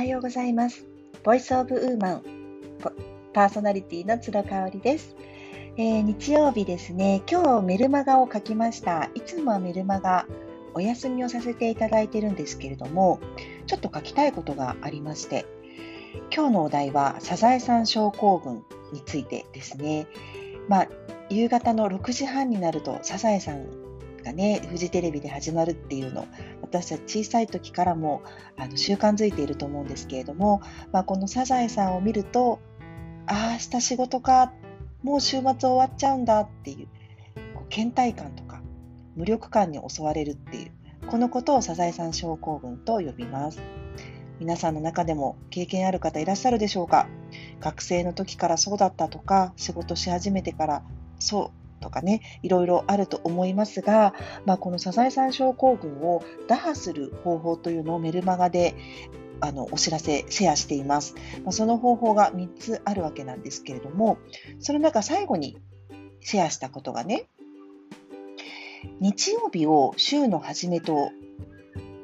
はようございます。ボイスオブウーマンパーソナリティの津田香織です、えー、日曜日ですね、今日メルマガを書きました。いつもはメルマガお休みをさせていただいてるんですけれども、ちょっと書きたいことがありまして、今日のお題はサザエさん症候群についてですね。まあ、夕方の6時半になるとサザエさんがね、フジテレビで始まるっていうの、私たち小さい時からもあの習慣づいていると思うんですけれども、まあ、このサザエさんを見ると、ああ、明日仕事か、もう週末終わっちゃうんだっていう、こう倦怠感とか無力感に襲われるっていう、このことをサザエさん症候群と呼びます。皆さんの中でも経験ある方いらっしゃるでしょうか？学生の時からそうだったとか、仕事し始めてからそうとかね、いろいろあると思いますが、まあ、このサザエさん症候群を打破する方法というのをメルマガであのお知らせ、シェアしています。まあ、その方法が3つあるわけなんですけれども、その中最後にシェアしたことがね、日曜日を週の初めと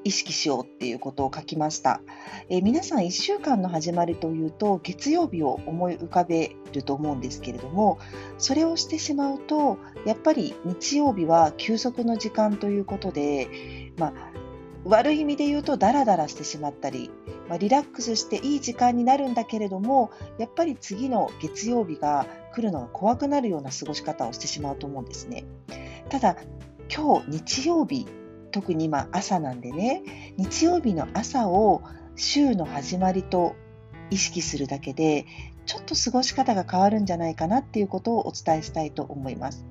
意識しようっていうことを書きました。えー、皆さん1週間の始まりというと月曜日を思い浮かべると思うんですけれどもそれをしてしまうとやっぱり日曜日は休息の時間ということで、まあ、悪い意味で言うとダラダラしてしまったり、まあ、リラックスしていい時間になるんだけれどもやっぱり次の月曜日が来るのが怖くなるような過ごし方をしてしまうと思うんですね。ただ今日日曜日特に今朝なんでね日曜日の朝を週の始まりと意識するだけでちょっと過ごし方が変わるんじゃないかなっていうことをお伝えしたいと思います。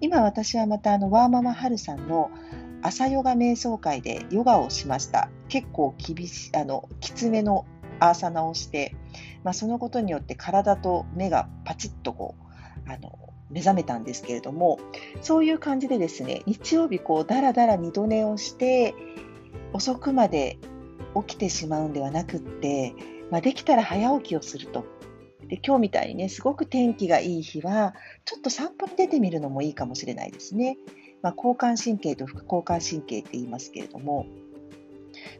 今私はまたあのワーママハルさんの朝ヨガ瞑想会でヨガをしました。結構厳しあのきつめのアーサナをして、まあ、そのことによって体と目がパチッとこうあの目覚めたんですけれどもそういう感じでですね日曜日こうだらだら二度寝をして遅くまで起きてしまうんではなくって、まあ、できたら早起きをすると。で今日みたいにねすごく天気がいい日はちょっと散歩に出てみるのもいいかもしれないですね、まあ、交感神経と副交感神経って言いますけれども。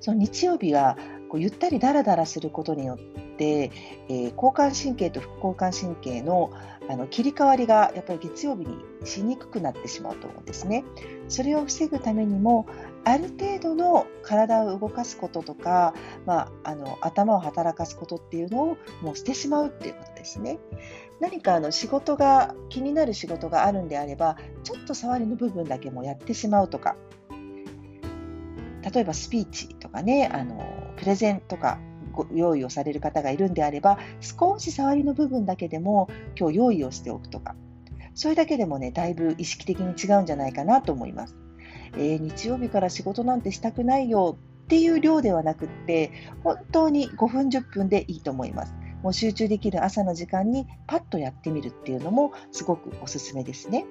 その日曜日はこうゆったりだらだらすることによって、でえー、交感神経と副交感神経のあの切り替わりがやっぱり月曜日にしにくくなってしまうと思うんですね。それを防ぐためにもある程度の体を動かすこととか、まあ、あの頭を働かすことっていうのをもうしてしまうっていうことですね。何かあの仕事が気になる仕事があるんであればちょっと触りの部分だけもやってしまうとか例えばスピーチとかねあのプレゼンとか用意をされる方がいるんであれば少し触りの部分だけでも今日用意をしておくとかそれだけでもねだいぶ意識的に違うんじゃないかなと思います、えー、日曜日から仕事なんてしたくないよっていう量ではなくって本当に5分10分でいいと思います。もう集中できる朝の時間にパッとやってみるっていうのもすごくおすすめですね。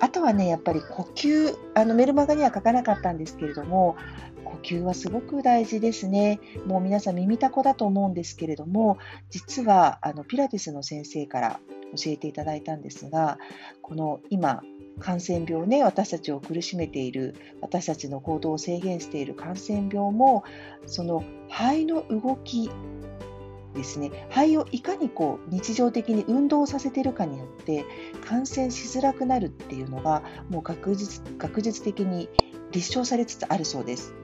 あとはね、やっぱり呼吸、あのメルマガには書かなかったんですけれども、呼吸はすごく大事ですね。もう皆さん耳たこだと思うんですけれども、実はあのピラティスの先生から教えていただいたんですが、この今、感染病ね、私たちを苦しめている、私たちの行動を制限している感染病も、その肺の動きですね肺をいかにこう日常的に運動させているかによって感染しづらくなるっていうのがもう学術学術的に立証されつつあるそうです。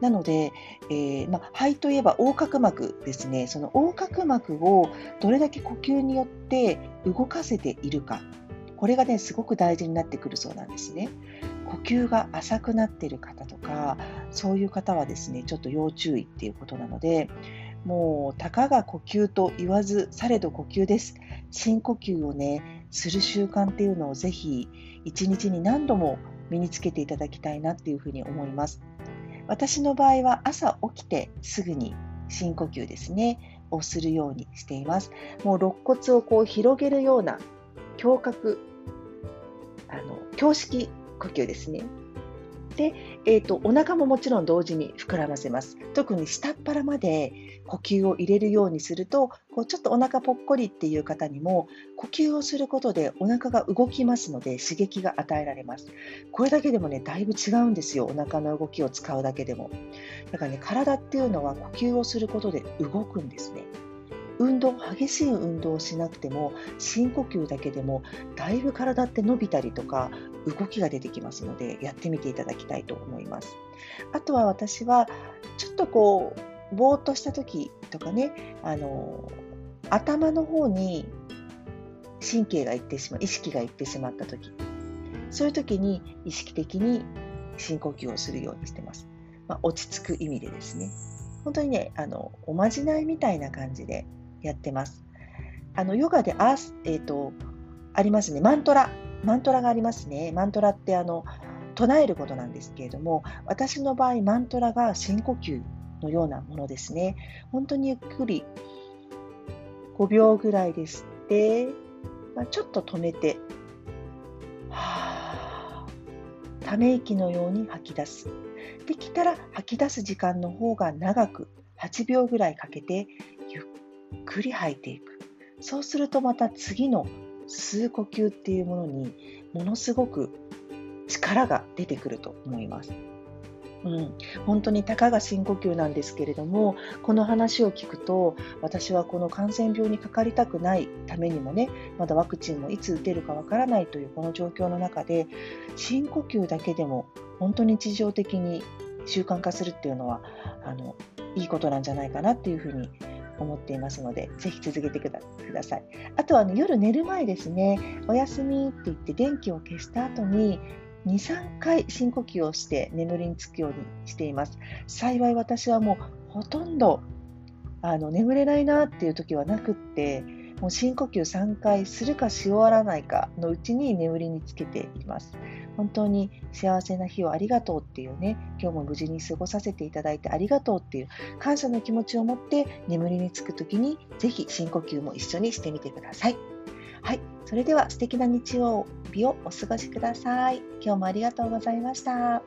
なので、えー、ま、肺といえば横隔膜ですね、その横隔膜をどれだけ呼吸によって動かせているか、これがね、すごく大事になってくるそうなんですね。呼吸が浅くなっている方とか、そういう方はですね、ちょっと要注意っていうことなので、もうたかが呼吸と言わずされど呼吸です。深呼吸をね、する習慣っていうのをぜひ一日に何度も身につけていただきたいなっていうふうに思います。私の場合は朝起きてすぐに深呼吸ですね、をするようにしています。もう肋骨をこう広げるような胸郭、あの、胸式呼吸ですね。で、えーと、お腹ももちろん同時に膨らませます。特に下っ腹まで呼吸を入れるようにすると、こうちょっとお腹ぽっこりっていう方にも、呼吸をすることでお腹が動きますので刺激が与えられます。これだけでもね、だいぶ違うんですよ。お腹の動きを使うだけでも。だからね、体っていうのは呼吸をすることで動くんですね。運動激しい運動をしなくても深呼吸だけでもだいぶ体って伸びたりとか動きが出てきますのでやってみていただきたいと思います。あとは私はちょっとこうぼーっとした時とかねあの頭の方に神経がいってしまう意識がいってしまった時。そういう時に意識的に深呼吸をするようにしてます、まあ、落ち着く意味でですね。本当にねあのおまじないみたいな感じでやってます。あのヨガでアース、えーと、ありますね、マントラ。マントラがありますね。マントラってあの唱えることなんですけれども、私の場合、マントラが深呼吸のようなものですね。本当にゆっくり5秒ぐらいで吸って、まあ、ちょっと止めて、ため息のように吐き出す。できたら吐き出す時間の方が長く8秒ぐらいかけてゆっくり吐いていく。そうするとまた次の吸う呼吸っていうものにものすごく力が出てくると思います。うん、本当にたかが深呼吸なんですけれどもこの話を聞くと私はこの感染病にかかりたくないためにもねまだワクチンもいつ打てるかわからないというこの状況の中で深呼吸だけでも本当に日常的に習慣化するっていうのはあのいいことなんじゃないかなっていうふうに思っていますので、ぜひ続けてください。あとはあの夜寝る前ですね、おやすみって言って電気を消した後に、2、3回深呼吸をして眠りにつくようにしています。幸い私はもうほとんどあの眠れないなっていう時はなくって、もう深呼吸3回するかし終わらないかのうちに眠りにつけています。本当に幸せな日をありがとうっていうね、今日も無事に過ごさせていただいてありがとうっていう感謝の気持ちを持って眠りにつく時にぜひ深呼吸も一緒にしてみてください。はい、それでは素敵な日曜日をお過ごしください。今日もありがとうございました。